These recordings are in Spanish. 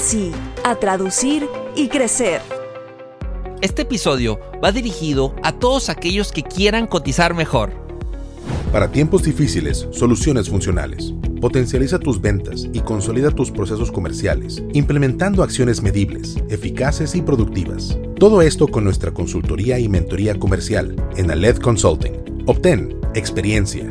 sí, a traducir y crecer. Este episodio va dirigido a todos aquellos que quieran cotizar mejor. Para tiempos difíciles, soluciones funcionales. Potencializa tus ventas y consolida tus procesos comerciales, implementando acciones medibles, eficaces y productivas. Todo esto con nuestra consultoría y mentoría comercial en Aled Consulting. Obtén experiencia,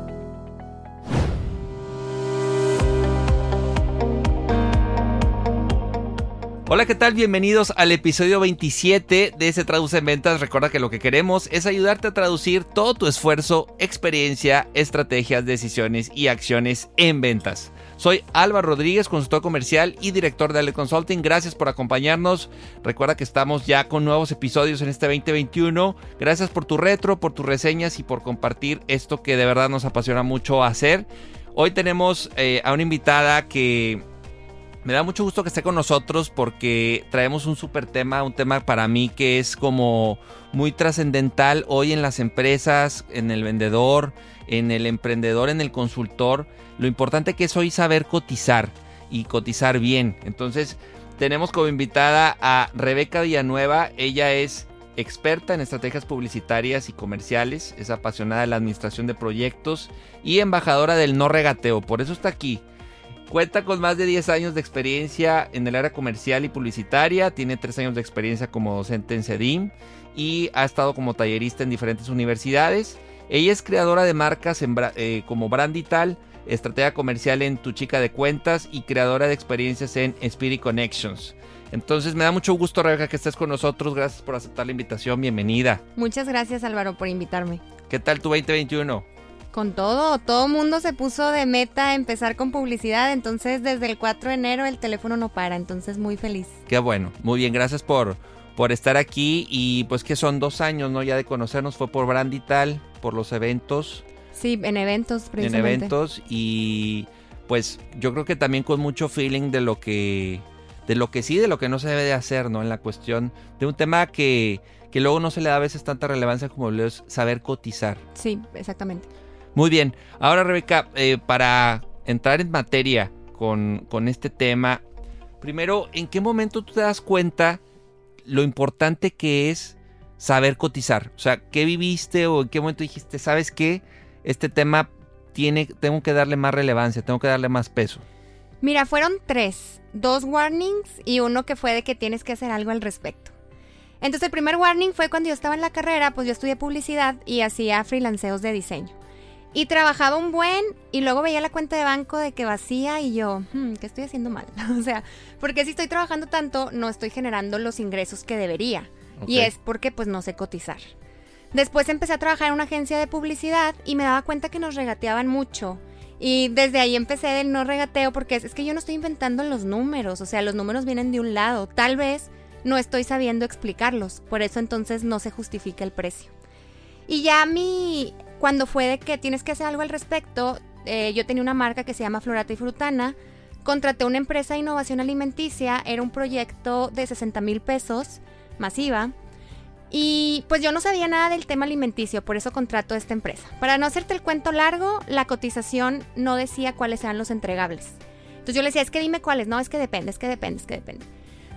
Hola, ¿qué tal? Bienvenidos al episodio 27 de Se Traduce en Ventas. Recuerda que lo que queremos es ayudarte a traducir todo tu esfuerzo, experiencia, estrategias, decisiones y acciones en ventas. Soy Álvaro Rodríguez, consultor comercial y director de Ale Consulting. Gracias por acompañarnos. Recuerda que estamos ya con nuevos episodios en este 2021. Gracias por tu retro, por tus reseñas y por compartir esto que de verdad nos apasiona mucho hacer. Hoy tenemos eh, a una invitada que me da mucho gusto que esté con nosotros porque traemos un súper tema, un tema para mí que es como muy trascendental hoy en las empresas, en el vendedor, en el emprendedor, en el consultor. Lo importante que es hoy saber cotizar y cotizar bien. Entonces tenemos como invitada a Rebeca Villanueva. Ella es experta en estrategias publicitarias y comerciales, es apasionada de la administración de proyectos y embajadora del no regateo. Por eso está aquí Cuenta con más de 10 años de experiencia en el área comercial y publicitaria, tiene 3 años de experiencia como docente en CEDIM y ha estado como tallerista en diferentes universidades. Ella es creadora de marcas eh, como Brandital, estrategia comercial en Tu Chica de Cuentas y creadora de experiencias en Spirit Connections. Entonces me da mucho gusto, Rebeca, que estés con nosotros. Gracias por aceptar la invitación. Bienvenida. Muchas gracias, Álvaro, por invitarme. ¿Qué tal tu 2021? Con todo, todo mundo se puso de meta empezar con publicidad, entonces desde el 4 de enero el teléfono no para, entonces muy feliz. Qué bueno, muy bien, gracias por, por estar aquí y pues que son dos años, ¿no? Ya de conocernos, fue por Brand y tal, por los eventos. Sí, en eventos, precisamente. En eventos y pues yo creo que también con mucho feeling de lo que, de lo que sí, de lo que no se debe de hacer, ¿no? En la cuestión de un tema que, que luego no se le da a veces tanta relevancia como es saber cotizar. Sí, exactamente. Muy bien, ahora Rebeca, eh, para entrar en materia con, con este tema, primero, ¿en qué momento tú te das cuenta lo importante que es saber cotizar? O sea, ¿qué viviste o en qué momento dijiste, sabes qué? Este tema tiene, tengo que darle más relevancia, tengo que darle más peso. Mira, fueron tres, dos warnings y uno que fue de que tienes que hacer algo al respecto. Entonces el primer warning fue cuando yo estaba en la carrera, pues yo estudié publicidad y hacía freelanceos de diseño. Y trabajaba un buen y luego veía la cuenta de banco de que vacía y yo, hmm, ¿qué estoy haciendo mal? o sea, porque si estoy trabajando tanto, no estoy generando los ingresos que debería. Y es porque pues no sé cotizar. Después empecé a trabajar en una agencia de publicidad y me daba cuenta que nos regateaban mucho. Y desde ahí empecé del no regateo porque es, es que yo no estoy inventando los números, o sea, los números vienen de un lado. Tal vez no estoy sabiendo explicarlos, por eso entonces no se justifica el precio. Y ya mi cuando fue de que tienes que hacer algo al respecto, eh, yo tenía una marca que se llama Florata y Frutana, contraté una empresa de innovación alimenticia, era un proyecto de 60 mil pesos, masiva, y pues yo no sabía nada del tema alimenticio, por eso contrato esta empresa. Para no hacerte el cuento largo, la cotización no decía cuáles eran los entregables. Entonces yo le decía, es que dime cuáles, no, es que depende, es que depende, es que depende.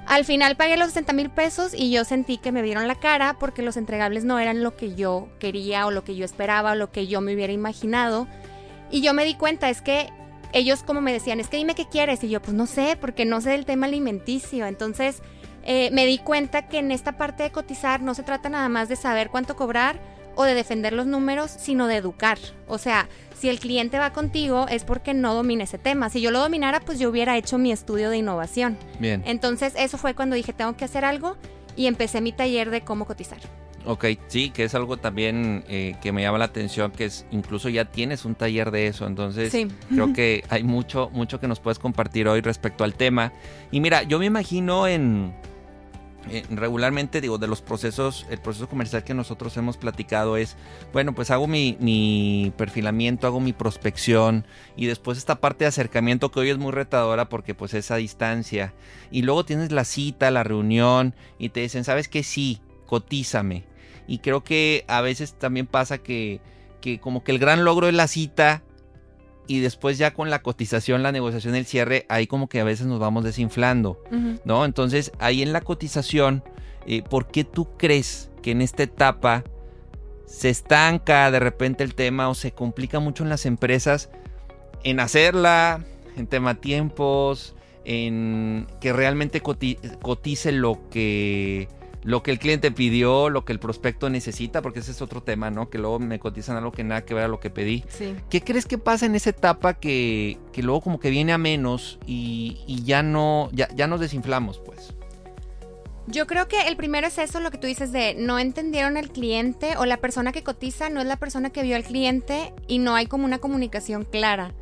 Al final pagué los 60 mil pesos y yo sentí que me vieron la cara porque los entregables no eran lo que yo quería o lo que yo esperaba o lo que yo me hubiera imaginado. Y yo me di cuenta, es que ellos como me decían, es que dime qué quieres. Y yo, pues no sé, porque no sé del tema alimenticio. Entonces eh, me di cuenta que en esta parte de cotizar no se trata nada más de saber cuánto cobrar o de defender los números, sino de educar. O sea, si el cliente va contigo es porque no domina ese tema. Si yo lo dominara, pues yo hubiera hecho mi estudio de innovación. Bien. Entonces eso fue cuando dije, tengo que hacer algo y empecé mi taller de cómo cotizar. Ok, sí, que es algo también eh, que me llama la atención, que es incluso ya tienes un taller de eso, entonces Sí. creo que hay mucho, mucho que nos puedes compartir hoy respecto al tema. Y mira, yo me imagino en, en regularmente, digo, de los procesos, el proceso comercial que nosotros hemos platicado es, bueno, pues hago mi, mi perfilamiento, hago mi prospección y después esta parte de acercamiento que hoy es muy retadora porque pues es a distancia. Y luego tienes la cita, la reunión y te dicen, ¿sabes qué? Sí, cotízame. Y creo que a veces también pasa que, que como que el gran logro es la cita y después ya con la cotización, la negociación, el cierre, ahí como que a veces nos vamos desinflando. ¿no? Entonces ahí en la cotización, eh, ¿por qué tú crees que en esta etapa se estanca de repente el tema o se complica mucho en las empresas en hacerla, en tema tiempos, en que realmente coti- cotice lo que lo que el cliente pidió, lo que el prospecto necesita, porque ese es otro tema, ¿no? Que luego me cotizan algo que nada que ver a lo que pedí. Sí. ¿Qué crees que pasa en esa etapa que, que luego como que viene a menos y, y ya no, ya, ya nos desinflamos, pues? Yo creo que el primero es eso, lo que tú dices de no entendieron al cliente o la persona que cotiza no es la persona que vio al cliente y no hay como una comunicación clara.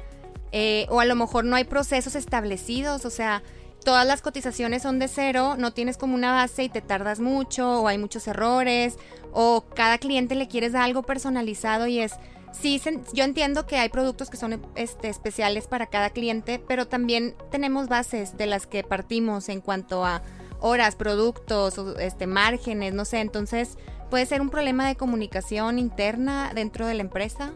Eh, o a lo mejor no hay procesos establecidos, o sea, todas las cotizaciones son de cero, no tienes como una base y te tardas mucho o hay muchos errores o cada cliente le quieres dar algo personalizado y es... Sí, yo entiendo que hay productos que son este, especiales para cada cliente, pero también tenemos bases de las que partimos en cuanto a horas, productos, este, márgenes, no sé. Entonces, puede ser un problema de comunicación interna dentro de la empresa.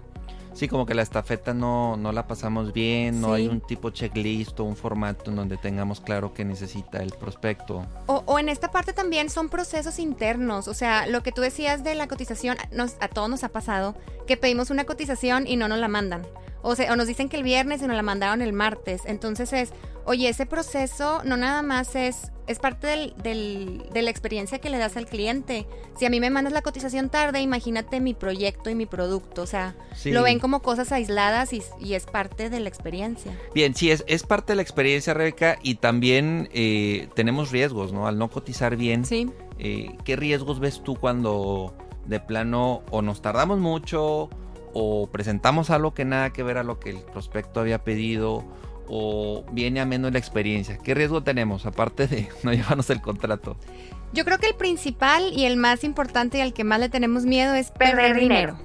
Sí, como que la estafeta no, no la pasamos bien, no Sí. hay un tipo checklist o un formato en donde tengamos claro qué necesita el prospecto. O, o en esta parte también son procesos internos. O sea, lo que tú decías de la cotización, nos, a todos nos ha pasado que pedimos una cotización y no nos la mandan. O sea, o nos dicen que el viernes y nos la mandaron el martes. Entonces es, oye, ese proceso no nada más es, es parte del, del- de la experiencia que le das al cliente. Si a mí me mandas la cotización tarde, imagínate mi proyecto y mi producto. O sea, Sí. lo ven como cosas aisladas y, y es parte de la experiencia. Bien, sí, es, es parte de la experiencia, Rebeca, y también eh, tenemos riesgos, ¿no? Al no cotizar bien, Sí. eh, ¿qué riesgos ves tú cuando de plano o nos tardamos mucho o presentamos algo que nada que ver a lo que el prospecto había pedido o viene a menos la experiencia? ¿Qué riesgo tenemos aparte de no llevarnos el contrato? Yo creo que el principal y el más importante y al que más le tenemos miedo es perder dinero.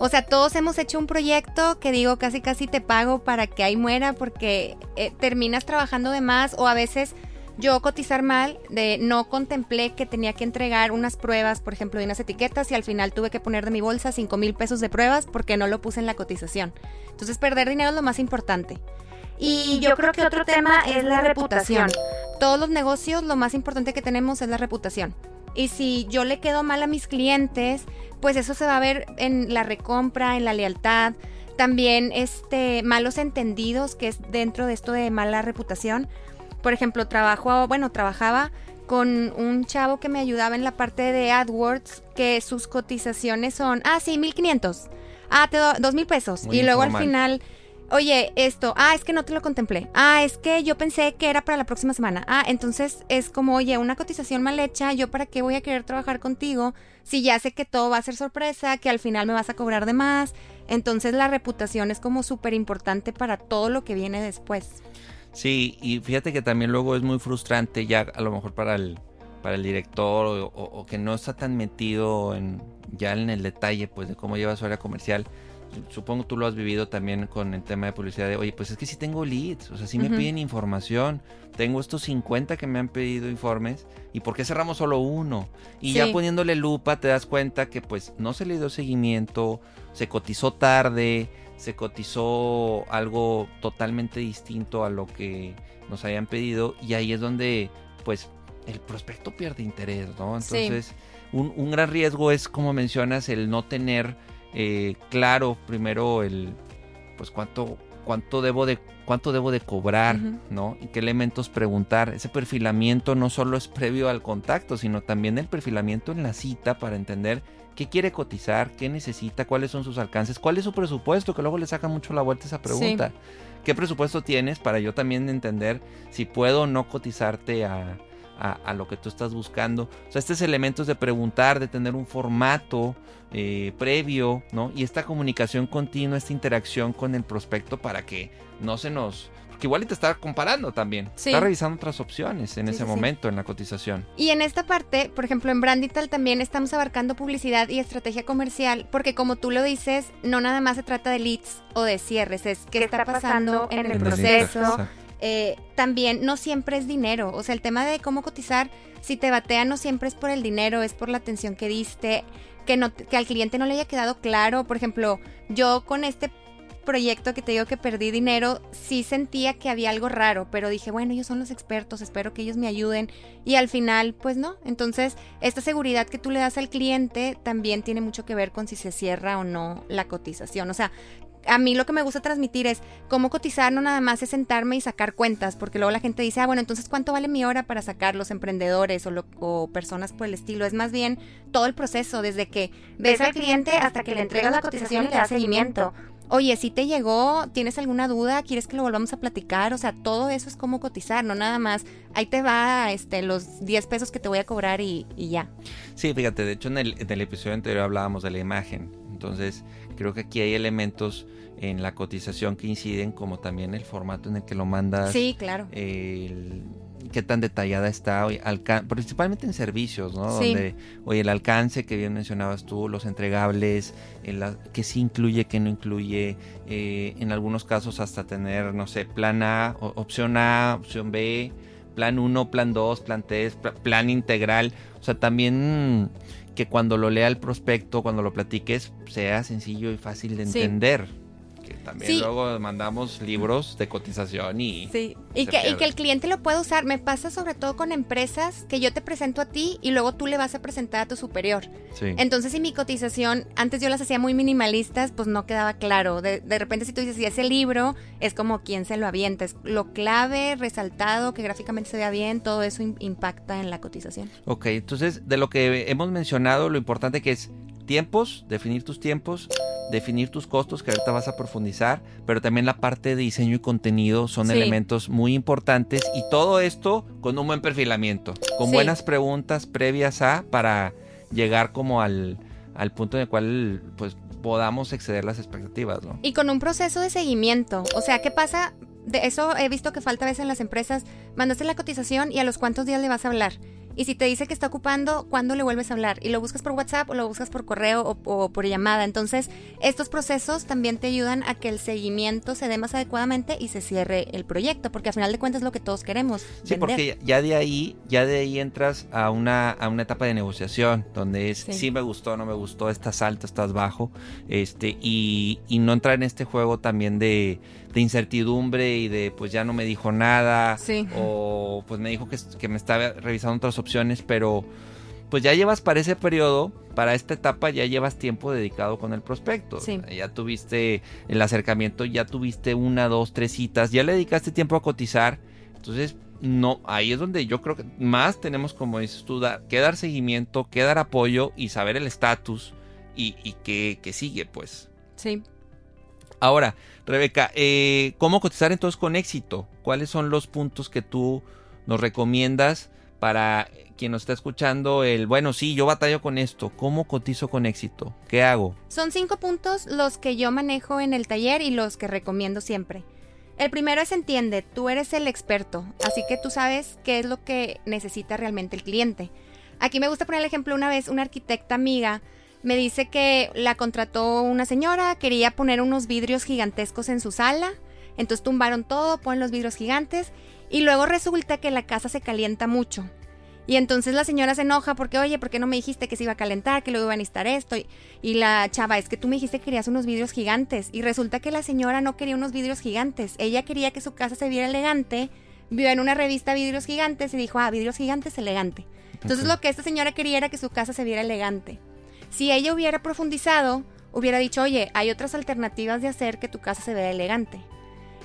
O sea, todos hemos hecho un proyecto que digo casi casi te pago para que ahí muera porque eh, terminas trabajando de más o a veces yo cotizar mal de no contemplé que tenía que entregar unas pruebas, por ejemplo, de unas etiquetas y al final tuve que poner de mi bolsa 5 mil pesos de pruebas porque no lo puse en la cotización. Entonces perder dinero es lo más importante. Y yo creo que otro tema es la reputación. Todos los negocios lo más importante que tenemos es la reputación. Y si yo le quedo mal a mis clientes, pues eso se va a ver en la recompra, en la lealtad, también este malos entendidos que es dentro de esto de mala reputación. Por ejemplo, trabajo, bueno, trabajaba con un chavo que me ayudaba en la parte de AdWords, que sus cotizaciones son, ah, sí, 1500. Ah, te doy dos mil pesos. Muy y luego informal. al final, oye, esto, ah, es que no te lo contemplé. Ah, es que yo pensé que era para la próxima semana. Ah, entonces es como, oye, una cotización mal hecha, yo para qué voy a querer trabajar contigo si ya sé que todo va a ser sorpresa, que al final me vas a cobrar de más. Entonces la reputación es como súper importante para todo lo que viene después. Sí, y fíjate que también luego es muy frustrante ya a lo mejor para el, para el director o, que no está tan metido en, ya en el detalle pues de cómo lleva su área comercial. Supongo tú lo has vivido también con el tema de publicidad de, oye, pues es que sí tengo leads, o sea, sí me piden información, tengo estos 50 que me han pedido informes, ¿y por qué cerramos solo uno? Y ya poniéndole lupa te das cuenta que pues no se le dio seguimiento, se cotizó tarde, se cotizó algo totalmente distinto a lo que nos habían pedido y ahí es donde pues el prospecto pierde interés, ¿no? Sí. Entonces un, un gran riesgo es como mencionas el no tener eh, claro primero el pues cuánto, cuánto debo de cuánto debo de cobrar. ¿no? Y qué elementos preguntar. Ese perfilamiento no solo es previo al contacto, sino también el perfilamiento en la cita para entender qué quiere cotizar, qué necesita, cuáles son sus alcances, cuál es su presupuesto, que luego le saca mucho la vuelta esa pregunta. ¿Qué presupuesto tienes para yo también entender si puedo o no cotizarte a, a- a lo que tú estás buscando? O sea, estos elementos de preguntar, de tener un formato eh, previo, ¿no? Y esta comunicación continua, esta interacción con el prospecto para que no se nos... Porque igual y te está comparando también. Sí. Está revisando otras opciones en Sí, ese sí, sí. momento, en la cotización. Y en esta parte, por ejemplo, en Brandital también estamos abarcando publicidad y estrategia comercial, porque como tú lo dices, no nada más se trata de leads o de cierres, es qué está pasando en el En el proceso. Eh, también no siempre es dinero, o sea, el tema de cómo cotizar, si te batean no siempre es por el dinero, es por la atención que diste, que, no, que al cliente no le haya quedado claro. Por ejemplo, yo con este proyecto que te digo que perdí dinero, sí sentía que había algo raro, pero dije, bueno, ellos son los expertos, espero que ellos me ayuden. Y al final, pues no. Entonces, esta seguridad que tú le das al cliente también tiene mucho que ver con si se cierra o no la cotización. O sea, a mí lo que me gusta transmitir es cómo cotizar no nada más es sentarme y sacar cuentas, porque luego la gente dice, ah, bueno, entonces ¿cuánto vale mi hora para sacar los emprendedores o, lo- o personas por el estilo? Es más bien todo el proceso, desde que ves al cliente hasta que le entregas la cotización y le das seguimiento. Oye, si te llegó, ¿tienes alguna duda? ¿Quieres que lo volvamos a platicar? O sea, todo eso es cómo cotizar, no nada más. Ahí te va este, los 10 pesos que te voy a cobrar y, y ya. Sí, fíjate, de hecho en el, en el episodio anterior hablábamos de la imagen. Entonces, creo que aquí hay elementos en la cotización que inciden, como también el formato en el que lo mandas. Sí, claro. el- qué tan detallada está, alca- principalmente en servicios, ¿no? Sí. Donde, oye, el alcance que bien mencionabas tú, los entregables, el, que sí incluye, que no incluye, eh, en algunos casos hasta tener, no sé, plan A, opción A, opción B, plan 1, plan 2, plan 3, pla- plan integral, o sea, también que cuando lo lea el prospecto, cuando lo platiques, sea sencillo y fácil de Sí. También Sí. luego mandamos libros de cotización y... Sí, y que, y pierde. que el cliente lo pueda usar. Me pasa sobre todo con empresas que yo te presento a ti y luego tú le vas a presentar a tu superior. Sí. Entonces, si mi cotización, antes yo las hacía muy minimalistas, pues no quedaba claro. De, de repente, si tú dices, si ese libro es como quien se lo avienta, es lo clave, resaltado, que gráficamente se vea bien, todo eso im- impacta en la cotización. Ok, entonces de lo que hemos mencionado, lo importante que es tiempos, definir tus tiempos, definir tus costos, que ahorita vas a profundizar, pero también la parte de diseño y contenido son Sí. elementos muy importantes y todo esto con un buen perfilamiento, con Sí. buenas preguntas previas a para llegar como al, al punto en el cual pues podamos exceder las expectativas, ¿no? Y con un proceso de seguimiento. O sea, ¿qué pasa? De eso he visto que falta a veces en las empresas. Mandaste la cotización y a los cuántos días le vas a hablar. Y si te dice que está ocupando, ¿cuándo le vuelves a hablar? Y lo buscas por WhatsApp o lo buscas por correo o, o por llamada. Entonces, estos procesos también te ayudan a que el seguimiento se dé más adecuadamente y se cierre el proyecto, porque al final de cuentas es lo que todos queremos. Sí, vender. porque ya- de ahí, ya de ahí entras a una, a una etapa de negociación, donde es Sí. sí. me gustó, no me gustó, estás alto, estás bajo, este, y, y no entrar en este juego también de, de incertidumbre y de pues ya no me dijo nada, Sí. o pues me dijo que, que me estaba revisando otras opciones, pero pues ya llevas para ese periodo, para esta etapa ya llevas tiempo dedicado con el prospecto. Sí. Ya tuviste el acercamiento, ya tuviste una, dos, tres citas, ya le dedicaste tiempo a cotizar. Entonces, no, ahí es donde yo creo que más tenemos, como dices tú, dar- que dar seguimiento, que dar apoyo y saber el estatus y, y qué, qué sigue, pues. Sí. Ahora, Rebeca, eh, ¿cómo cotizar entonces con éxito? ¿Cuáles son los puntos que tú nos recomiendas para quien nos está escuchando? El, bueno, sí, yo batallo con esto. ¿Cómo cotizo con éxito? ¿Qué hago? Son cinco puntos los que yo manejo en el taller y los que recomiendo siempre. El primero es entiende, tú eres el experto, así que tú sabes qué es lo que necesita realmente el cliente. Aquí me gusta poner el ejemplo una vez, una arquitecta amiga me dice que la contrató una señora, quería poner unos vidrios gigantescos en su sala, entonces tumbaron todo, ponen los vidrios gigantes y luego resulta que la casa se calienta mucho. Y entonces la señora se enoja porque, oye, ¿por qué no me dijiste que se iba a calentar, que luego iba a necesitar esto? Y, y la chava, es que tú me dijiste que querías unos vidrios gigantes. Y resulta que la señora no quería unos vidrios gigantes. Ella quería que su casa se viera elegante. Vio en una revista vidrios gigantes y dijo, ah, vidrios gigantes, elegante. Entonces lo que esta señora quería era que su casa se viera elegante. Si ella hubiera profundizado, hubiera dicho, oye, hay otras alternativas de hacer que tu casa se vea elegante.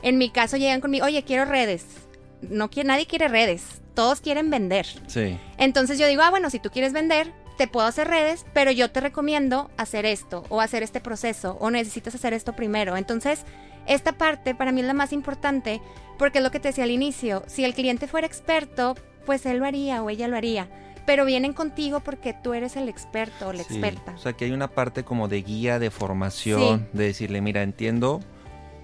En mi caso llegan conmigo, oye, quiero redes. No quiere, nadie quiere redes, todos quieren vender. Sí. Entonces yo digo, ah, bueno, si tú quieres vender, te puedo hacer redes, pero yo te recomiendo hacer esto o hacer este proceso o necesitas hacer esto primero. Entonces, esta parte para mí es la más importante porque es lo que te decía al inicio, si el cliente fuera experto, pues él lo haría o ella lo haría. Pero vienen contigo porque tú eres el experto o la Sí, experta. O sea, que hay una parte como de guía, de formación, de decirle, mira, entiendo,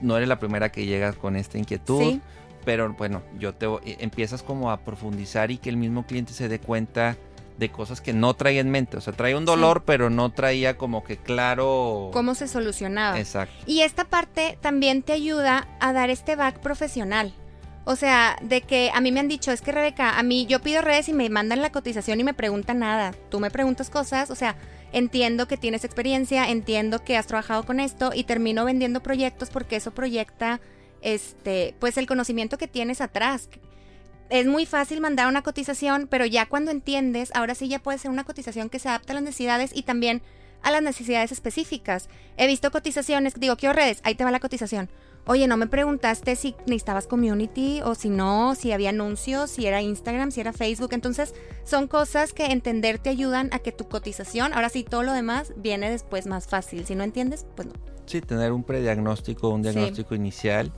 no eres la primera que llegas con esta inquietud, Sí. pero bueno, yo te voy- empiezas como a profundizar y que el mismo cliente se dé cuenta de cosas que no traía en mente. O sea, traía un dolor, pero no traía como que claro. ¿Cómo se solucionaba? Exacto. Y esta parte también te ayuda a dar este back profesional. O sea, de que a mí me han dicho, es que Rebeca, a mí yo pido redes y me mandan la cotización y me preguntan nada. Tú me preguntas cosas, o sea, entiendo que tienes experiencia, entiendo que has trabajado con esto y termino vendiendo proyectos porque eso proyecta este, pues el conocimiento que tienes atrás. Es muy fácil mandar una cotización, pero ya cuando entiendes, ahora sí ya puede ser una cotización que se adapte a las necesidades y también a las necesidades específicas. He visto cotizaciones, digo, quiero redes, ahí te va la cotización. Oye, no me preguntaste si necesitabas community o si no, si había anuncios, si era Instagram, si era Facebook. Entonces, son cosas que entender te ayudan a que tu cotización, ahora sí, todo lo demás viene después más fácil. Si no entiendes, pues no. Sí, tener un prediagnóstico, un Sí. diagnóstico inicial,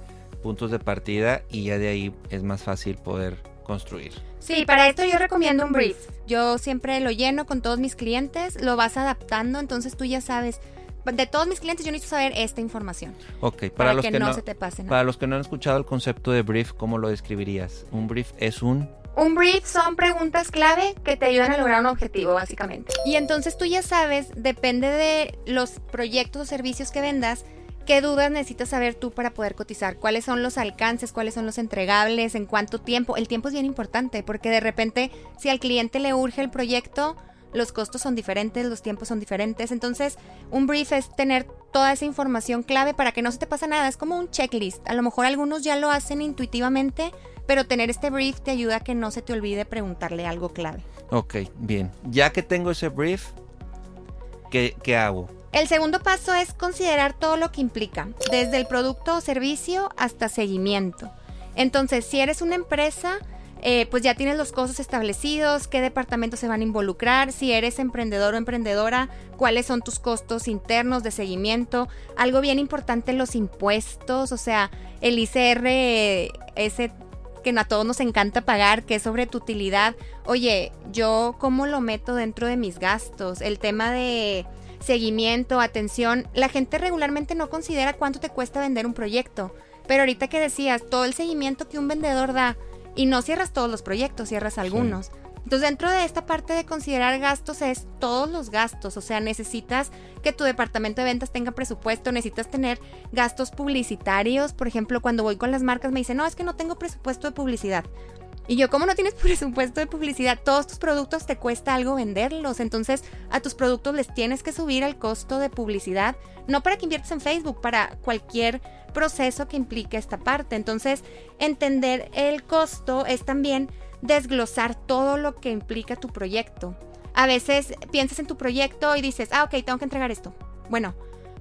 puntos de partida y ya de ahí es más fácil poder construir. Sí, para esto yo recomiendo un brief. Yo siempre lo lleno con todos mis clientes, lo vas adaptando, entonces tú ya sabes. De todos mis clientes yo necesito saber esta información Ok, para, para, los que, que, no, no, se te pase nada. para los que no han escuchado el concepto de brief, ¿cómo lo describirías? Un brief es un Un brief son preguntas clave que te ayudan a lograr un objetivo, básicamente. Y entonces tú ya sabes, depende de los proyectos o servicios que vendas, qué dudas necesitas saber tú para poder cotizar, cuáles son los alcances, cuáles son los entregables, en cuánto tiempo. El tiempo es bien importante porque de repente si al cliente le urge el proyecto, los costos son diferentes, los tiempos son diferentes. Entonces, un brief es tener toda esa información clave para que no se te pase nada. Es como un checklist. A lo mejor algunos ya lo hacen intuitivamente, pero tener este brief te ayuda a que no se te olvide preguntarle algo clave. Ok, bien. Ya que tengo ese brief, ¿qué, qué hago? El segundo paso es considerar todo lo que implica, desde el producto o servicio hasta seguimiento. Entonces, si eres una empresa, eh, pues ya tienes los costos establecidos, qué departamentos se van a involucrar, si eres emprendedor o emprendedora, cuáles son tus costos internos de seguimiento. Algo bien importante, los impuestos, o sea, el ICR, ese que a todos nos encanta pagar, que es sobre tu utilidad. Oye, yo cómo lo meto dentro de mis gastos, el tema de seguimiento, atención. La gente regularmente no considera cuánto te cuesta vender un proyecto. Pero ahorita que decías, todo el seguimiento que un vendedor da, y no cierras todos los proyectos, cierras algunos. Entonces, dentro de esta parte de considerar gastos es todos los gastos. O sea, necesitas que tu departamento de ventas tenga presupuesto, necesitas tener gastos publicitarios. Por ejemplo, cuando voy con las marcas me dicen, no, es que no tengo presupuesto de publicidad. Y yo, ¿cómo no tienes presupuesto de publicidad? Todos tus productos te cuesta algo venderlos. Entonces, a tus productos les tienes que subir el costo de publicidad. No para que inviertas en Facebook, para cualquier proceso que implique esta parte. Entonces, entender el costo es también desglosar todo lo que implica tu proyecto. A veces piensas en tu proyecto y dices, ah, ok, tengo que entregar esto. Bueno,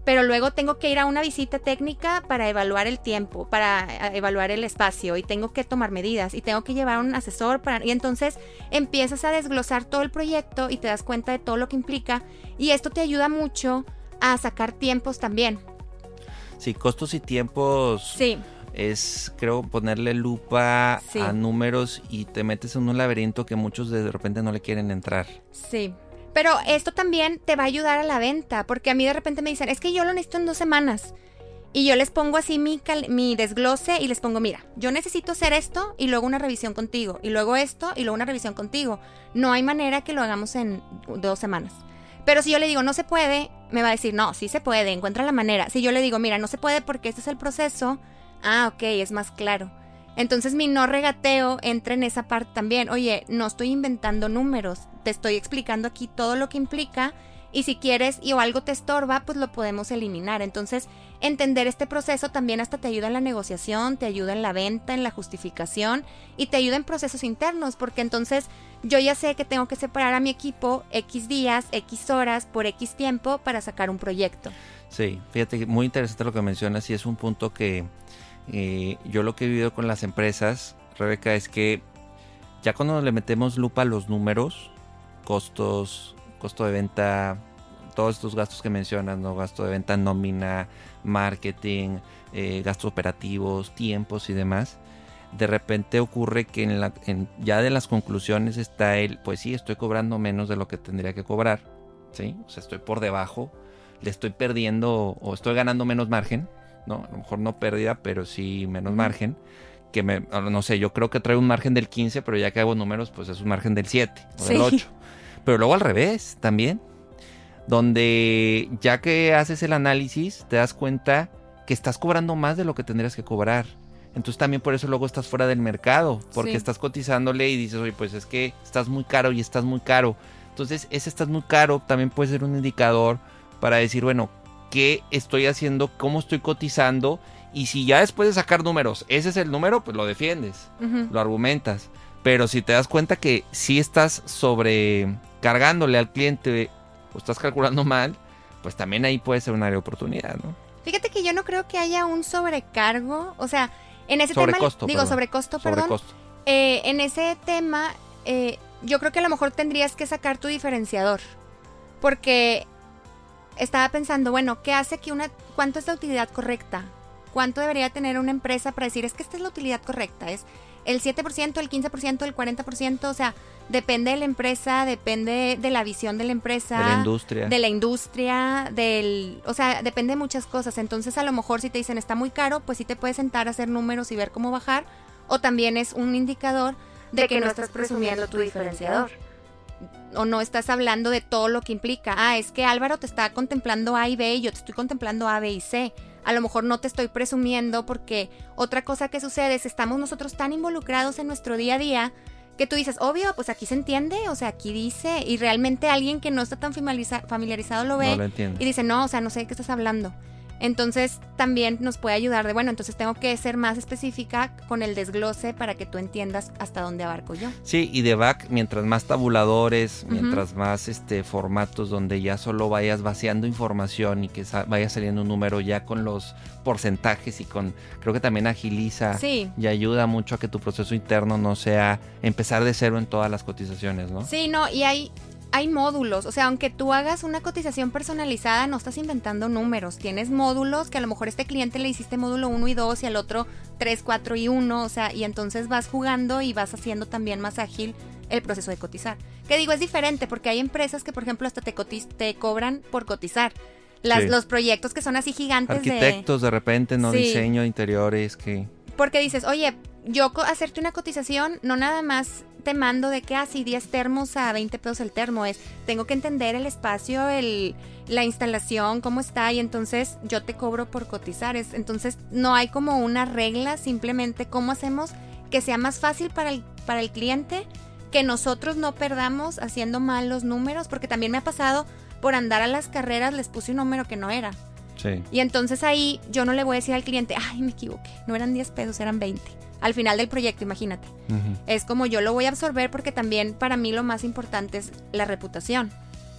pero luego tengo que ir a una visita técnica para evaluar el tiempo, para eh, evaluar el espacio y tengo que tomar medidas y tengo que llevar a un asesor para y entonces empiezas a desglosar todo el proyecto y te das cuenta de todo lo que implica y esto te ayuda mucho a sacar tiempos también. Sí, costos y tiempos Sí, es, creo, ponerle lupa Sí. a números y te metes en un laberinto que muchos de repente no le quieren entrar. sí. Pero esto también te va a ayudar a la venta, porque a mí de repente me dicen, es que yo lo necesito en dos semanas. Y yo les pongo así mi, cal- mi desglose y les pongo, mira, yo necesito hacer esto y luego una revisión contigo, y luego esto y luego una revisión contigo. No hay manera que lo hagamos en dos semanas. Pero si yo le digo, no se puede, me va a decir, no, sí se puede, encuentra la manera. Si yo le digo, mira, no se puede porque este es el proceso, ah, ok, es más claro. Entonces mi no regateo entra en esa parte también. Oye, no estoy inventando números, te estoy explicando aquí todo lo que implica y si quieres y o algo te estorba, pues lo podemos eliminar. Entonces, entender este proceso también hasta te ayuda en la negociación, te ayuda en la venta, en la justificación y te ayuda en procesos internos, porque entonces yo ya sé que tengo que separar a mi equipo X días, X horas, por X tiempo para sacar un proyecto. Sí, fíjate, muy interesante lo que mencionas y es un punto que eh, yo lo que he vivido con las empresas, Rebeca, es que ya cuando le metemos lupa a los números, costos, costo de venta, todos estos gastos que mencionas, ¿no? Gasto de venta nómina, marketing, eh, gastos operativos, tiempos y demás. De repente ocurre que en la, ya de las conclusiones está el, pues sí, estoy cobrando menos de lo que tendría que cobrar, ¿sí? O sea, estoy por debajo, le estoy perdiendo o estoy ganando menos margen, ¿no? A lo mejor no pérdida, pero sí menos margen. Que me, no sé, yo creo que trae un margen del 15, pero ya que hago números, pues es un margen del 7 o del 8. Pero luego al revés también, donde ya que haces el análisis, te das cuenta que estás cobrando más de lo que tendrías que cobrar. Entonces también por eso luego estás fuera del mercado, porque estás cotizándole y dices, oye, pues es que estás muy caro y estás muy caro. Entonces ese estás muy caro también puede ser un indicador para decir, bueno, ¿qué estoy haciendo? ¿Cómo estoy cotizando? Y si ya después de sacar números, ese es el número, pues lo defiendes, lo argumentas. Pero si te das cuenta que si estás sobrecargándole al cliente o estás calculando mal, pues también ahí puede ser una área de oportunidad, ¿no? Fíjate que yo no creo que haya un sobrecargo, o sea, en ese tema, digo sobrecosto, perdón. Eh, en ese tema, eh, yo creo que a lo mejor tendrías que sacar tu diferenciador, porque estaba pensando, bueno, ¿qué hace que una, cuánto es la utilidad correcta? ¿Cuánto debería tener una empresa para decir es que esta es la utilidad correcta? Es el 7%, el 15%, el 40%, o sea, depende de la empresa, depende de la visión de la empresa. De la industria. De la industria, del... O sea, depende de muchas cosas. Entonces, a lo mejor si te dicen está muy caro, pues sí te puedes sentar a hacer números y ver cómo bajar. O también es un indicador de, que, no estás presumiendo tu diferenciador. O no estás hablando de todo lo que implica. Ah, es que Álvaro te está contemplando A y B y yo te estoy contemplando A, B y C a lo mejor no te estoy presumiendo porque otra cosa que sucede es estamos nosotros tan involucrados en nuestro día a día que tú dices, obvio, pues aquí se entiende, o sea, aquí dice, y realmente alguien que no está tan familiarizado lo ve y dice, no, o sea, no sé de qué estás hablando. Entonces también nos puede ayudar de, bueno, entonces tengo que ser más específica con el desglose para que tú entiendas hasta dónde abarco yo. Sí, y de back, mientras más tabuladores, mientras más este formatos donde ya solo vayas vaciando información y que vaya saliendo un número ya con los porcentajes y con, creo que también agiliza y ayuda mucho a que tu proceso interno no sea empezar de cero en todas las cotizaciones, ¿no? Sí, no, y hay hay módulos, o sea, aunque tú hagas una cotización personalizada, no estás inventando números, tienes módulos que a lo mejor este cliente le hiciste módulo 1 y 2 y al otro 3, 4 y 1, o sea, y entonces vas jugando y vas haciendo también más ágil el proceso de cotizar. Que digo, es diferente porque hay empresas que, por ejemplo, hasta te, te cobran por cotizar. Las, Los proyectos que son así gigantes Arquitectos de, repente, no diseño, interiores, que... Porque dices, oye, yo hacerte una cotización, no nada más te mando de que así ah, 10 termos a 20 pesos el termo, es tengo que entender el espacio, el, la instalación, cómo está y entonces yo te cobro por cotizar. Es, entonces no hay como una regla, simplemente cómo hacemos que sea más fácil para el, para el cliente, que nosotros no perdamos haciendo mal los números, porque también me ha pasado por andar a las carreras les puse un número que no era. Sí. Y entonces ahí yo no le voy a decir al cliente, ay, me equivoqué, no eran 10 pesos, eran 20 al final del proyecto, imagínate. Es como yo lo voy a absorber porque también para mí lo más importante es la reputación.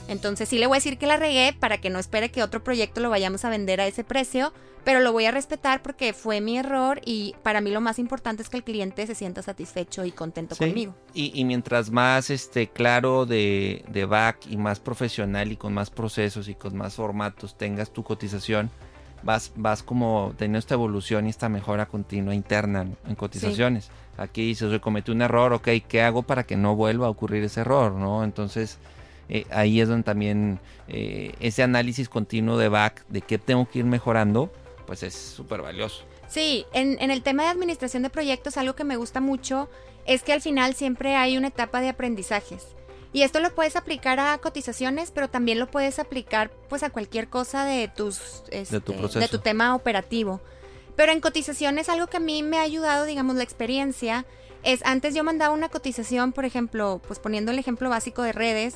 Entonces sí le voy a decir que la regué para que no espere que otro proyecto lo vayamos a vender a ese precio, pero lo voy a respetar porque fue mi error y para mí lo más importante es que el cliente se sienta satisfecho y contento conmigo. Y, mientras más este claro de, de back y más profesional y con más procesos y con más formatos tengas tu cotización, vas, vas como teniendo esta evolución y esta mejora continua interna en cotizaciones. Aquí dices, yo cometí un error, ok, ¿qué hago para que no vuelva a ocurrir ese error? ¿no? Entonces, eh, ahí es donde también eh, ese análisis continuo de back, de qué tengo que ir mejorando, pues es súper valioso. Sí, en, en, el tema de administración de proyectos, algo que me gusta mucho es que al final siempre hay una etapa de aprendizajes. Y esto lo puedes aplicar a cotizaciones, pero también lo puedes aplicar pues a cualquier cosa de tus de, tu este, de tu tema operativo. Pero en cotizaciones algo que a mí me ha ayudado, digamos, la experiencia es antes yo mandaba una cotización, por ejemplo, pues poniendo el ejemplo básico de redes,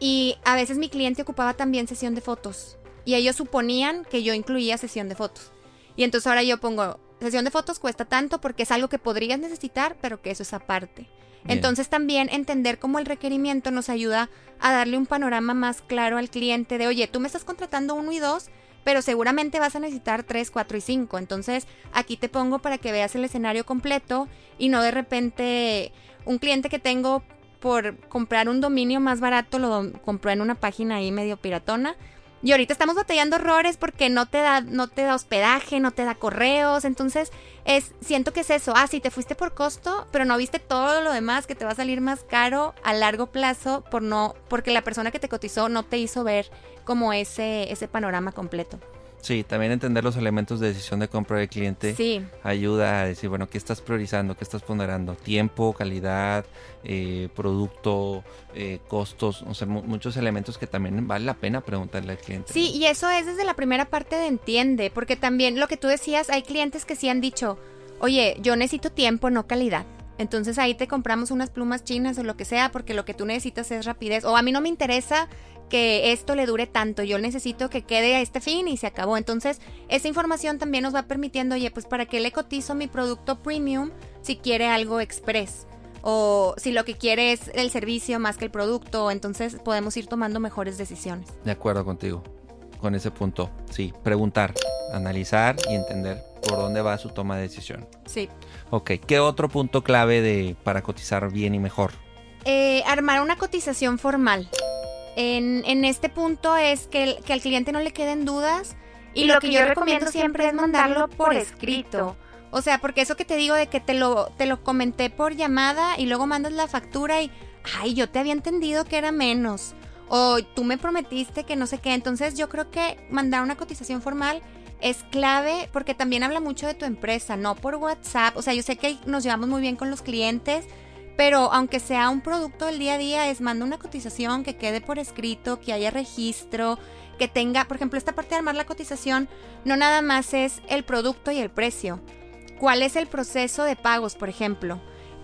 Y a veces mi cliente ocupaba también sesión de fotos. Y ellos suponían que yo incluía sesión de fotos. Y entonces ahora yo pongo, sesión de fotos cuesta tanto porque es algo que podrías necesitar, pero que eso es aparte. Entonces también entender cómo el requerimiento nos ayuda a darle un panorama más claro al cliente de, oye, tú me estás contratando uno y dos, pero seguramente vas a necesitar tres, cuatro y cinco. Entonces aquí te pongo para que veas el escenario completo y no de repente un cliente que tengo por comprar un dominio más barato lo compró en una página ahí medio piratona. Y ahorita estamos batallando errores porque no te da, no te da hospedaje, no te da correos. Entonces, es, siento que es eso. Ah, sí, te fuiste por costo, pero no viste todo lo demás que te va a salir más caro a largo plazo por no, porque la persona que te cotizó no te hizo ver como ese, ese panorama completo. Sí, también entender los elementos de decisión de compra del cliente Sí, ayuda a decir, bueno, ¿qué estás priorizando? ¿Qué estás ponderando? Tiempo, calidad, eh, producto, eh, costos, o sea, mu- muchos elementos que también vale la pena preguntarle al cliente. Sí, y eso es desde la primera parte de entiende, porque también lo que tú decías, hay clientes que sí han dicho, oye, yo necesito tiempo, no calidad. Entonces ahí te compramos unas plumas chinas o lo que sea, porque lo que tú necesitas es rapidez. O a mí no me interesa que esto le dure tanto, yo necesito que quede a este fin y se acabó. Entonces, esa información también nos va permitiendo, oye, pues para qué le cotizo mi producto premium si quiere algo express. O si lo que quiere es el servicio más que el producto, entonces podemos ir tomando mejores decisiones. De acuerdo contigo, con ese punto. Sí, preguntar, analizar y entender por dónde va su toma de decisión. Sí. Ok, ¿qué otro punto clave de para cotizar bien y mejor? Eh, armar una cotización formal. En, en este punto es que, el- que al cliente no le queden dudas y lo que yo recomiendo siempre es mandarlo por escrito. O sea, porque eso que te digo de que te lo, te lo comenté por llamada y luego mandas la factura y, ay, yo te había entendido que era menos. O tú me prometiste que no sé qué. Entonces yo creo que mandar una cotización formal es clave porque también habla mucho de tu empresa, no por WhatsApp. O sea, yo sé que nos llevamos muy bien con los clientes, pero aunque sea un producto del día a día, es manda una cotización que quede por escrito, que haya registro, que tenga, por ejemplo, esta parte de armar la cotización, no nada más es el producto y el precio. ¿Cuál es el proceso de pagos, por ejemplo?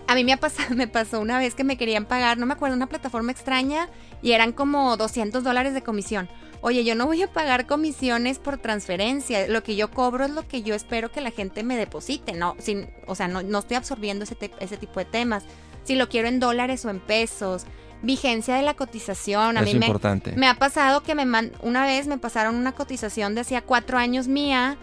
A mí me, ha pasado, me pasó una vez que me querían pagar, no me acuerdo, una plataforma extraña y eran como 200 dólares de comisión. Oye, yo no voy a pagar comisiones por transferencia. Lo que yo cobro es lo que yo espero que la gente me deposite. No, sin, o sea, no, no estoy absorbiendo ese, ese tipo de temas. Si lo quiero en dólares o en pesos. Vigencia de la cotización. A es mí me, importante. me ha pasado que me man- una vez me pasaron una cotización de hacía cuatro años mía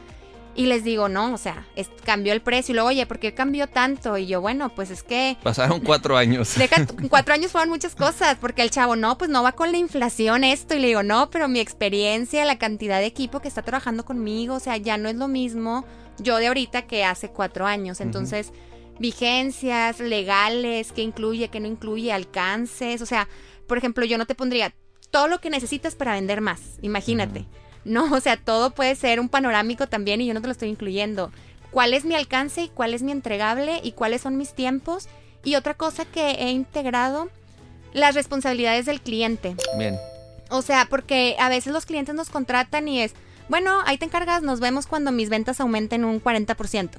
y les digo, no, o sea, es- cambió el precio. Y luego, oye, ¿por qué cambió tanto? Y yo, bueno, pues es que Pasaron cuatro años. Deja, cuatro años fueron muchas cosas, porque el chavo, no, pues no va con la inflación esto. Y le digo, no, pero mi experiencia, la cantidad de equipo que está trabajando conmigo, o sea, ya no es lo mismo yo de ahorita que hace cuatro años. Entonces, vigencias legales, qué incluye, qué no incluye, alcances. O sea, por ejemplo, yo no te pondría todo lo que necesitas para vender más, imagínate. No, o sea, todo puede ser un panorámico también y yo no te lo estoy incluyendo. ¿Cuál es mi alcance y cuál es mi entregable y cuáles son mis tiempos? Y otra cosa que he integrado, las responsabilidades del cliente. Bien. O sea, porque a veces los clientes nos contratan y es, bueno, ahí te encargas, nos vemos cuando mis ventas aumenten un 40%.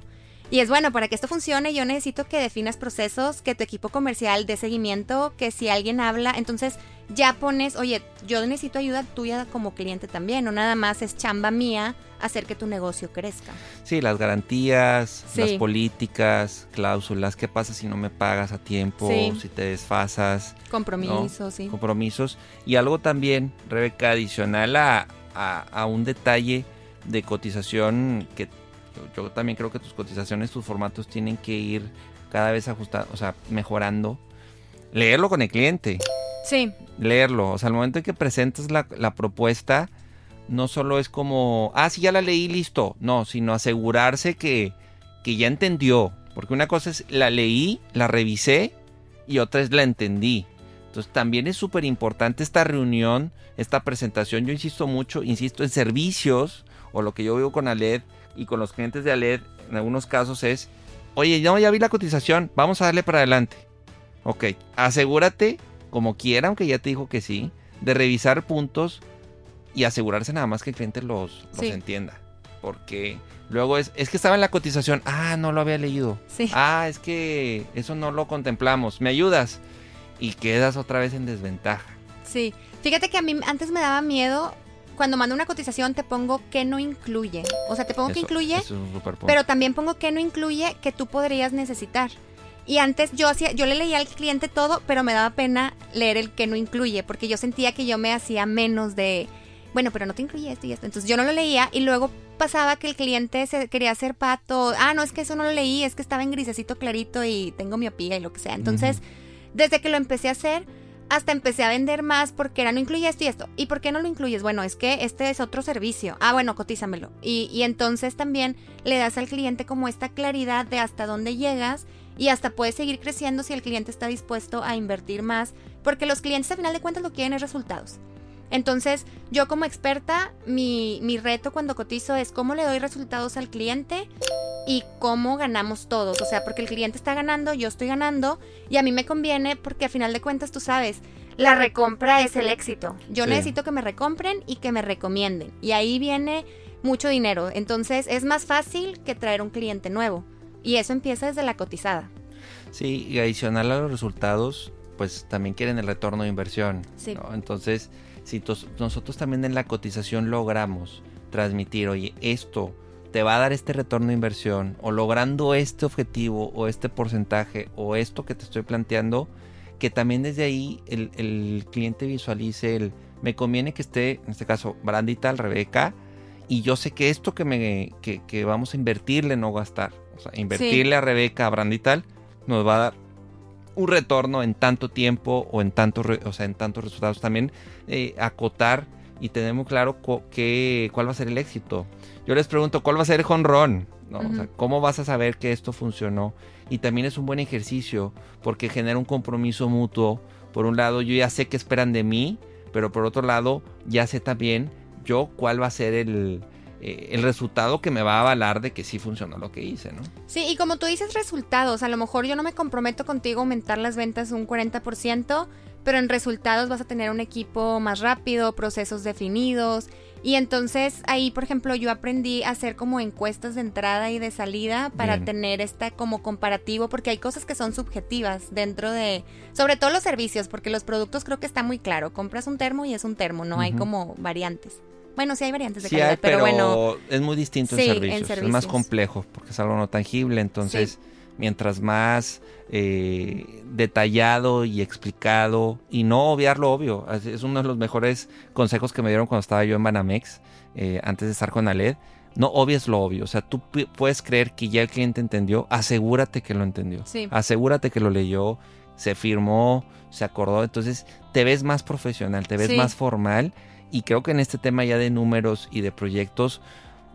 Y es bueno, para que esto funcione yo necesito que definas procesos, que tu equipo comercial dé seguimiento, que si alguien habla, entonces ya pones, oye, yo necesito ayuda tuya como cliente también, no nada más es chamba mía hacer que tu negocio crezca. Sí, las garantías, Sí. las políticas, cláusulas, qué pasa si no me pagas a tiempo, Sí. si te desfasas, Compromiso, sí. compromisos. Y algo también, Rebeca, adicional a, a- a un detalle de cotización que yo, también creo que tus cotizaciones, tus formatos tienen que ir cada vez ajustando, o sea, mejorando. Leerlo con el cliente, Sí, leerlo. O sea, al momento en que presentas la, la propuesta, no solo es como, ah, sí, ya la leí, listo. No, sino asegurarse que, que ya entendió. Porque una cosa es la leí, la revisé y otra es la entendí. Entonces también es súper importante esta reunión, esta presentación. Yo insisto mucho, insisto en servicios o lo que yo veo con Aled y con los clientes de Aled en algunos casos es, oye, no, ya vi la cotización, vamos a darle para adelante. Ok, asegúrate, como quiera, aunque ya te dijo que sí, de revisar puntos y asegurarse nada más que el cliente los, los Sí. entienda. Porque luego es, es que estaba en la cotización, ah, no lo había leído. sí. Ah, es que eso no lo contemplamos. ¿Me ayudas? Y quedas otra vez en desventaja. Sí, Fíjate que a mí antes me daba miedo. Cuando mando una cotización te pongo que no incluye. O sea, te pongo que incluye, es pero también pongo que no incluye que tú podrías necesitar. Y antes yo hacía, yo le leía al cliente todo, pero me daba pena leer el que no incluye, porque yo sentía que yo me hacía menos de, bueno, pero no te incluye esto y esto. Entonces yo no lo leía y luego pasaba que el cliente se quería hacer pato. Ah, no, es que eso no lo leí, es que estaba en grisecito clarito y tengo miopía y lo que sea. Entonces, desde que lo empecé a hacer, hasta empecé a vender más porque era no incluye esto y esto. ¿Y por qué no lo incluyes? Bueno, es que este es otro servicio. Ah, bueno, cotízamelo. Y, y entonces también le das al cliente como esta claridad de hasta dónde llegas y hasta puedes seguir creciendo si el cliente está dispuesto a invertir más, porque los clientes al final de cuentas lo quieren es resultados. Entonces, yo como experta, mi, mi reto cuando cotizo es cómo le doy resultados al cliente y cómo ganamos todos. O sea, porque el cliente está ganando, yo estoy ganando y a mí me conviene porque a final de cuentas tú sabes, la recompra es el éxito. Yo Sí. necesito que me recompren y que me recomienden. Y ahí viene mucho dinero. Entonces es más fácil que traer un cliente nuevo. Y eso empieza desde la cotizada. Sí, y adicional a los resultados, pues también quieren el retorno de inversión. Sí. ¿no? Entonces, si nosotros también en la cotización logramos transmitir, oye, esto te va a dar este retorno de inversión, o logrando este objetivo, o este porcentaje, o esto que te estoy planteando, que también desde ahí el, el cliente visualice el, me conviene que esté, en este caso, Brandita, Rebeca, y yo sé que esto que, me, que, que vamos a invertirle no gastar. O sea, invertirle a Rebeca, a Brandital, nos va a dar un retorno en tanto tiempo o en tantos o sea, en tantos resultados. También eh, acotar y tener muy claro qué- cuál va a ser el éxito. Yo les pregunto, ¿cuál va a ser el jonrón? ¿No? O sea, Ujú. ¿Cómo vas a saber que esto funcionó? Y también es un buen ejercicio porque genera un compromiso mutuo. Por un lado, yo ya sé qué esperan de mí, pero por otro lado, ya sé también yo cuál va a ser el, eh, el resultado que me va a avalar de que sí funcionó lo que hice, ¿no? Sí, y como tú dices resultados, a lo mejor yo no me comprometo contigo a aumentar las ventas un 40%, pero en resultados vas a tener un equipo más rápido, procesos definidos. Y entonces ahí, por ejemplo, yo aprendí a hacer como encuestas de entrada y de salida para Bien. tener esta como comparativo, porque hay cosas que son subjetivas dentro de, sobre todo los servicios, porque los productos creo que está muy claro. Compras un termo y es un termo, no hay como variantes. Bueno, sí hay variantes de Sí calidad, hay, pero, pero, bueno. es muy distinto Sí, en, en servicios. Es más complejo porque es algo no tangible. Entonces, mientras más eh, detallado y explicado y no obviar lo obvio. Es- uno de los mejores consejos que me dieron cuando estaba yo en Banamex, eh, antes de estar con Aled. No obvies lo obvio. O sea, tú puedes creer que ya el cliente entendió. Asegúrate que lo entendió. Sí. Asegúrate que lo leyó, se firmó, se acordó. Entonces, te ves más profesional, te ves Sí. más formal. Y creo que en este tema ya de números y de proyectos,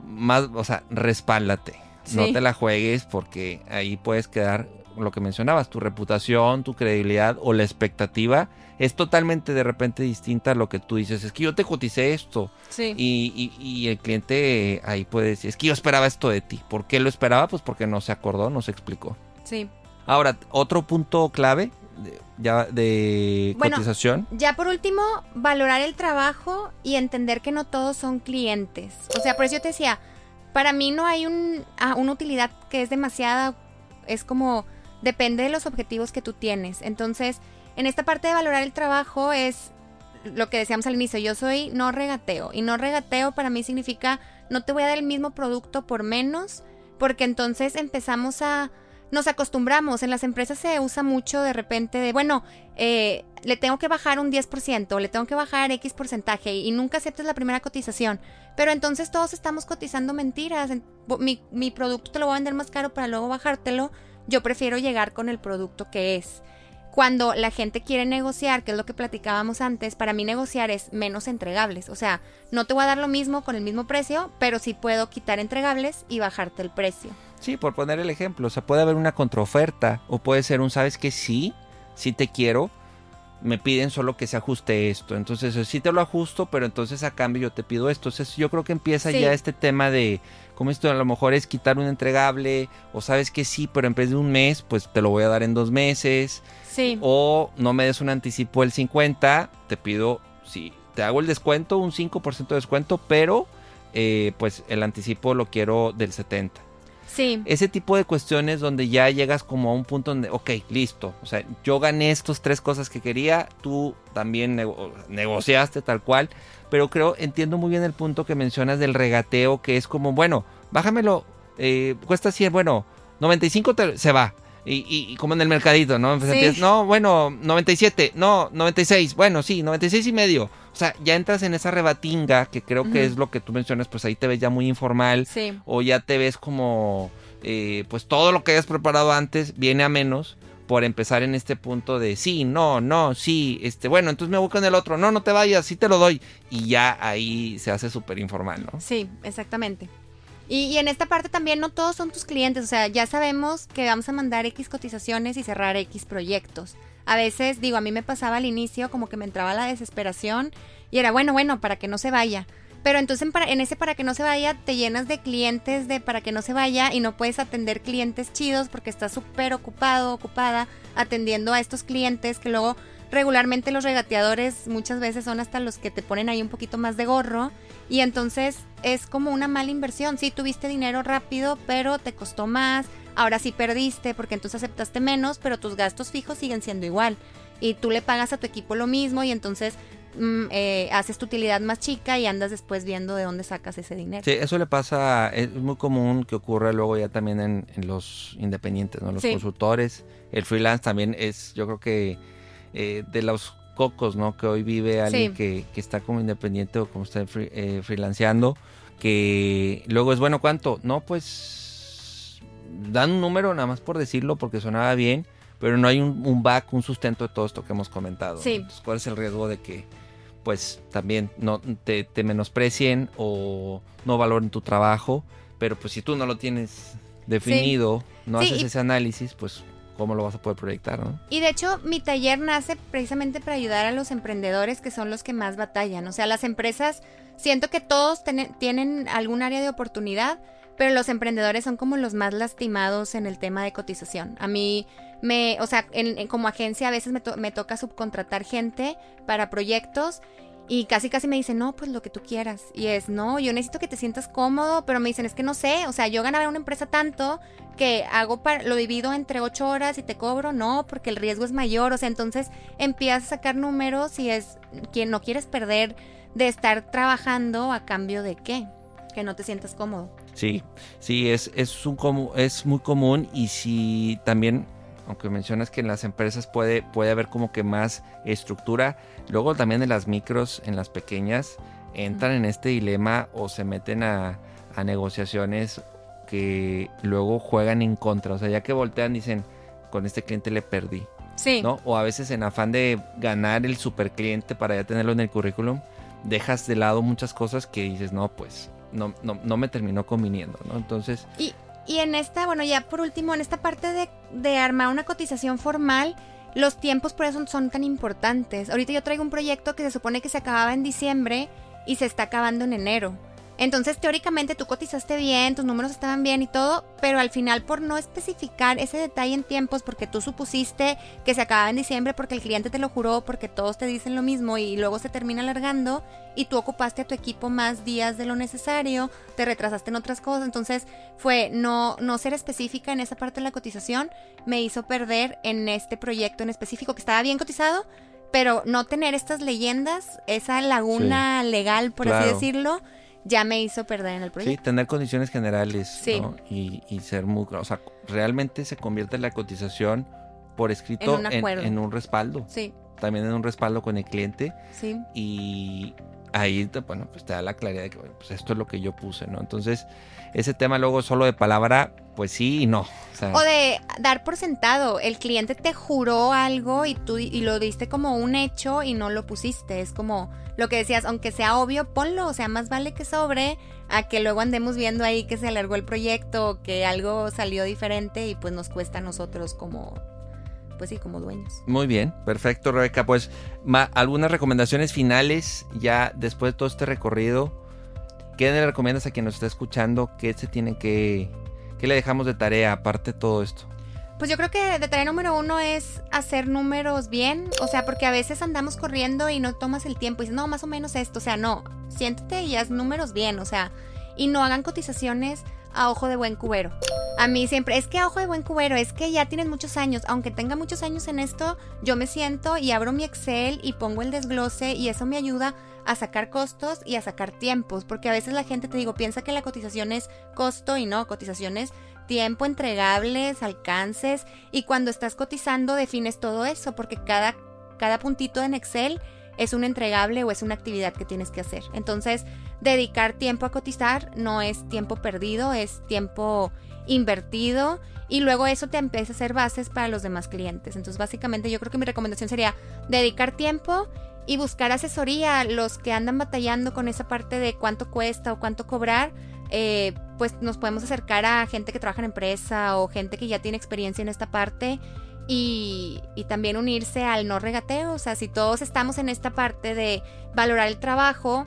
más, o sea, respáldate. No te la juegues porque ahí puedes quedar, lo que mencionabas, tu reputación, tu credibilidad o la expectativa es totalmente de repente distinta a lo que tú dices. Es que yo te coticé esto Sí. y, y- y el cliente ahí puede decir, es que yo esperaba esto de ti. ¿Por qué lo esperaba? Pues porque no se acordó, no se explicó. sí. Ahora, otro punto clave de, ya de Bueno, cotización. Ya por último, valorar el trabajo y entender que no todos son clientes. O sea, por eso yo te decía, para mí no hay un, ah, una utilidad que es demasiada, es como, depende de los objetivos que tú tienes. Entonces, en esta parte de valorar el trabajo es lo que decíamos al inicio, yo soy no regateo. Y no regateo para mí significa no te voy a dar el mismo producto por menos, porque entonces empezamos a... Nos acostumbramos, en las empresas se usa mucho de repente de, bueno, eh, le tengo que bajar un 10%, le tengo que bajar X porcentaje y nunca aceptas la primera cotización. Pero entonces todos estamos cotizando mentiras. Mi, mi producto te lo voy a vender más caro para luego bajártelo. Yo prefiero llegar con el producto que es. Cuando la gente quiere negociar, que es lo que platicábamos antes, para mí negociar es menos entregables. O sea, no te voy a dar lo mismo con el mismo precio, pero sí puedo quitar entregables y bajarte el precio. Sí, por poner el ejemplo, o sea, puede haber una contraoferta o puede ser un, ¿sabes que Sí, sí te quiero, me piden solo que se ajuste esto. Entonces, sí te lo ajusto, pero entonces a cambio yo te pido esto. Entonces, yo creo que empieza Sí. ya este tema de, como esto a lo mejor es quitar un entregable o sabes que sí, pero en vez de un mes, pues te lo voy a dar en dos meses. Sí. O no me des un anticipo del 50, te pido, sí, te hago el descuento, un 5% de descuento, pero eh, pues el anticipo lo quiero del 70. Ese tipo de cuestiones donde ya llegas como a un punto donde, ok, listo. O sea, yo gané estas tres cosas que quería, tú también negociaste tal cual. Pero creo, entiendo muy bien el punto que mencionas del regateo, que es como, bueno, bájamelo, eh, cuesta 100, bueno, 95 se va. Y, como en el mercadito, ¿no? no, bueno, 97, no, 96, bueno, sí, 96 y medio. O sea, ya entras en esa rebatinga, que creo que es lo que tú mencionas, pues ahí te ves ya muy informal. Sí. O ya te ves como, eh, pues todo lo que hayas preparado antes viene a menos por empezar en este punto de sí, no, no, sí, este, bueno, entonces me voy con el otro, no, no te vayas, sí te lo doy. Y ya ahí se hace súper informal, ¿no? Sí, exactamente. Y, en esta parte también no todos son tus clientes, o sea, ya sabemos que vamos a mandar X cotizaciones y cerrar X proyectos. A veces, digo, a mí me pasaba al inicio como que me entraba la desesperación y era bueno, bueno, para que no se vaya. Pero entonces en, ese para que no se vaya te llenas de clientes de para que no se vaya y no puedes atender clientes chidos porque estás súper ocupado, ocupada atendiendo a estos clientes que luego regularmente los regateadores muchas veces son hasta los que te ponen ahí un poquito más de gorro y entonces es como una mala inversión. Sí, tuviste dinero rápido, pero te costó más. Ahora sí perdiste porque entonces aceptaste menos, pero tus gastos fijos siguen siendo igual. Y tú le pagas a tu equipo lo mismo y entonces mm, eh, haces tu utilidad más chica y andas después viendo de dónde sacas ese dinero. Sí, eso le pasa, es muy común que ocurra luego ya también en, los independientes, ¿no? Los consultores. El freelance también es, yo creo que eh, de los cocos, ¿no? Que hoy vive alguien que, está como independiente o como está eh, freelanceando, que luego es, bueno, ¿cuánto? No, pues dan un número nada más por decirlo porque sonaba bien, pero no hay un, back, un sustento de todo esto que hemos comentado. Sí. ¿cuál es el riesgo de que pues también no te, menosprecien o no valoren tu trabajo? Pero pues si tú no lo tienes definido, no haces ese análisis, pues cómo lo vas a poder proyectar, ¿no? Y de hecho, mi taller nace precisamente para ayudar a los emprendedores que son los que más batallan. O sea, las empresas, siento que todos tienen algún área de oportunidad, pero los emprendedores son como los más lastimados en el tema de cotización. A mí me, o sea, como agencia a veces me, me toca subcontratar gente para proyectos y casi casi me dicen, no, pues lo que tú quieras. Y es, no, yo necesito que te sientas cómodo, pero me dicen, es que no sé, o sea, yo ganaba en una empresa tanto que hago para, lo divido entre ocho horas y te cobro, no, porque el riesgo es mayor, o sea, entonces empiezas a sacar números y es, quien no quieres perder de estar trabajando a cambio de qué, que no te sientas cómodo. Sí, sí, es, es, un, es muy común y si también aunque mencionas que en las empresas puede, puede haber como que más estructura, luego también en las micros, en las pequeñas, entran en este dilema o se meten a, negociaciones que luego juegan en contra. O sea, ya que voltean dicen, con este cliente le perdí. Sí. ¿no? O a veces en afán de ganar el super cliente para ya tenerlo en el currículum, dejas de lado muchas cosas que dices, no, pues no, no, no me terminó conviniendo, ¿no? Entonces... Y, y en esta, bueno, ya por último, en esta parte de, de armar una cotización formal, los tiempos por eso son tan importantes. Ahorita yo traigo un proyecto que se supone que se acababa en diciembre y se está acabando en enero. Entonces, teóricamente tú cotizaste bien, tus números estaban bien y todo, pero al final por no especificar ese detalle en tiempos, porque tú supusiste que se acababa en diciembre porque el cliente te lo juró, porque todos te dicen lo mismo y luego se termina alargando y tú ocupaste a tu equipo más días de lo necesario, te retrasaste en otras cosas, entonces fue no, no ser específica en esa parte de la cotización, me hizo perder en este proyecto en específico que estaba bien cotizado, pero no tener estas leyendas, esa laguna legal, por así decirlo, ya me hizo perder en el proyecto. Sí, tener condiciones generales ¿no? y, ser muy... O sea, realmente se convierte la cotización por escrito en un, respaldo. Sí. También en un respaldo con el cliente. Sí. Y ahí, bueno, pues te da la claridad de que pues esto es lo que yo puse, ¿no? Entonces, ese tema luego solo de palabra, pues sí y no. O, de dar por sentado, el cliente te juró algo y tú y lo diste como un hecho y no lo pusiste. Es como lo que decías, aunque sea obvio, ponlo, o sea, más vale que sobre a que luego andemos viendo ahí que se alargó el proyecto, que algo salió diferente y pues nos cuesta a nosotros como pues sí, como dueños. Muy bien, perfecto, Rebeca. Pues algunas recomendaciones finales ya después de todo este recorrido. ¿Qué le recomiendas a quien nos está escuchando? ¿Qué se tiene que, qué le dejamos de tarea aparte de todo esto? Pues yo creo que de tarea número uno es hacer números bien, o sea, porque a veces andamos corriendo y no tomas el tiempo y dices, no, más o menos esto, o sea, no, siéntate y haz números bien, o sea, y no hagan cotizaciones a ojo de buen cubero. A mí siempre, es que a ojo de buen cubero, es que ya tienes muchos años, aunque tenga muchos años en esto, yo me siento y abro mi Excel y pongo el desglose y eso me ayuda a sacar costos y a sacar tiempos, porque a veces la gente, te digo, piensa que la cotización es costo y no, cotización es tiempo, entregables, alcances, y cuando estás cotizando defines todo eso, porque cada, cada puntito en Excel es un entregable o es una actividad que tienes que hacer. Entonces, dedicar tiempo a cotizar no es tiempo perdido, es tiempo invertido y luego eso te empieza a hacer bases para los demás clientes. Entonces, básicamente yo creo que mi recomendación sería dedicar tiempo y buscar asesoría. Los que andan batallando con esa parte de cuánto cuesta o cuánto cobrar, eh, pues nos podemos acercar a gente que trabaja en empresa o gente que ya tiene experiencia en esta parte y, también unirse al no regateo. O sea, si todos estamos en esta parte de valorar el trabajo,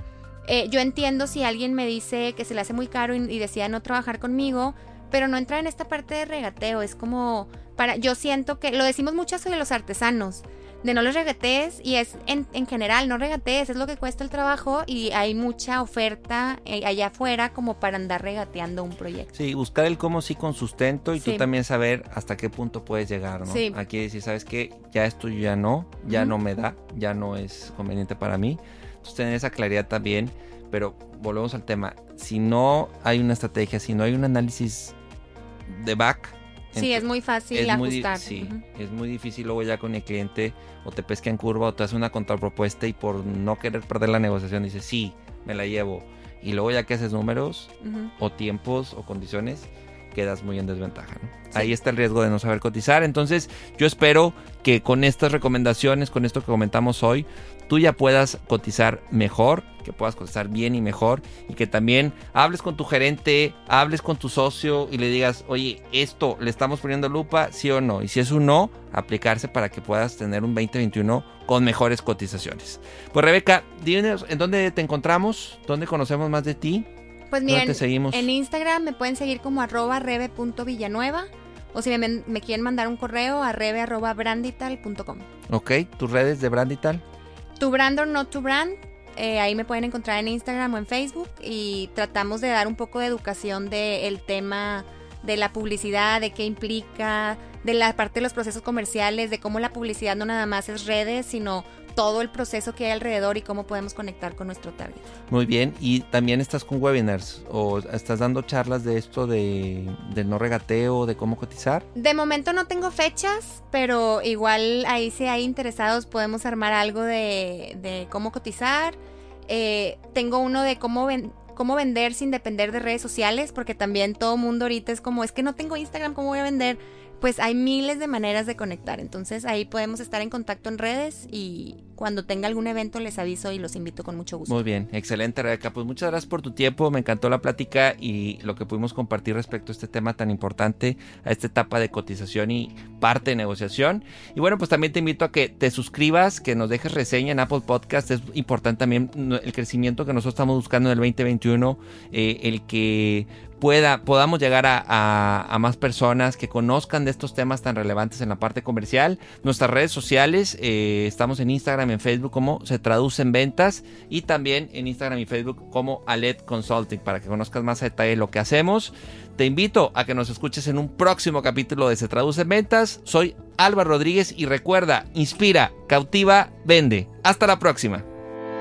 eh, yo entiendo si alguien me dice que se le hace muy caro y, y decide no trabajar conmigo, pero no entra en esta parte de regateo. Es como para, yo siento que lo decimos mucho sobre los artesanos de no los regatees y es en, en, general, no regatees, es lo que cuesta el trabajo y hay mucha oferta eh, allá afuera como para andar regateando un proyecto. Sí, buscar el cómo sí con sustento y tú también saber hasta qué punto puedes llegar, ¿no? Sí. Aquí decir, ¿sabes qué? Ya esto ya no, ya no me da, ya no es conveniente para mí. Entonces tener esa claridad también, pero volvemos al tema, si no hay una estrategia, si no hay un análisis de back, Sí, es muy fácil ajustar. sí, es muy difícil luego ya con el cliente o te pesca en curva o te hace una contrapropuesta y por no querer perder la negociación dices, sí, me la llevo. Y luego ya que haces números o tiempos o condiciones, quedas muy en desventaja. Ahí está el riesgo de no saber cotizar. Entonces yo espero que con estas recomendaciones, con esto que comentamos hoy, tú ya puedas cotizar mejor, que puedas cotizar bien y mejor y que también hables con tu gerente, hables con tu socio y le digas, oye, esto le estamos poniendo lupa, sí o no. Y si es un no, aplicarse para que puedas tener un 2021 con mejores cotizaciones. Pues Rebeca, dinos en dónde te encontramos, dónde conocemos más de ti. Pues miren, seguimos? en Instagram me pueden seguir como arroba rebe.villanueva o si me, me, quieren mandar un correo a rebe.brandital.com. Ok, tus redes de Brandital. Tu brand or not to brand. Eh, ahí me pueden encontrar en Instagram o en Facebook y tratamos de dar un poco de educación del tema de la publicidad, de qué implica, de la parte de los procesos comerciales, de cómo la publicidad no nada más es redes, sino todo el proceso que hay alrededor y cómo podemos conectar con nuestro target. Muy bien, y también estás con webinars o estás dando charlas de esto de, no regateo, de cómo cotizar. De momento no tengo fechas, pero igual ahí si hay interesados podemos armar algo de, cómo cotizar. Eh, tengo uno de cómo, cómo vender sin depender de redes sociales, porque también todo mundo ahorita es como, es que no tengo Instagram, ¿cómo voy a vender? Pues hay miles de maneras de conectar. Entonces ahí podemos estar en contacto en redes y cuando tenga algún evento les aviso y los invito con mucho gusto. Muy bien, excelente Rebeca. Pues muchas gracias por tu tiempo, me encantó la plática y lo que pudimos compartir respecto a este tema tan importante, a esta etapa de cotización y parte de negociación. Y bueno, pues también te invito a que te suscribas, que nos dejes reseña en Apple Podcast. Es importante también el crecimiento que nosotros estamos buscando en el 2021, eh, el que pueda, podamos llegar a, más personas que conozcan de estos temas tan relevantes en la parte comercial. Nuestras redes sociales, eh, estamos en Instagram y en Facebook como se traduce en ventas y también en Instagram y Facebook como Alet Consulting para que conozcas más a detalle lo que hacemos. Te invito a que nos escuches en un próximo capítulo de Se traduce en ventas. Soy Álvaro Rodríguez y recuerda, inspira, cautiva, vende. Hasta la próxima.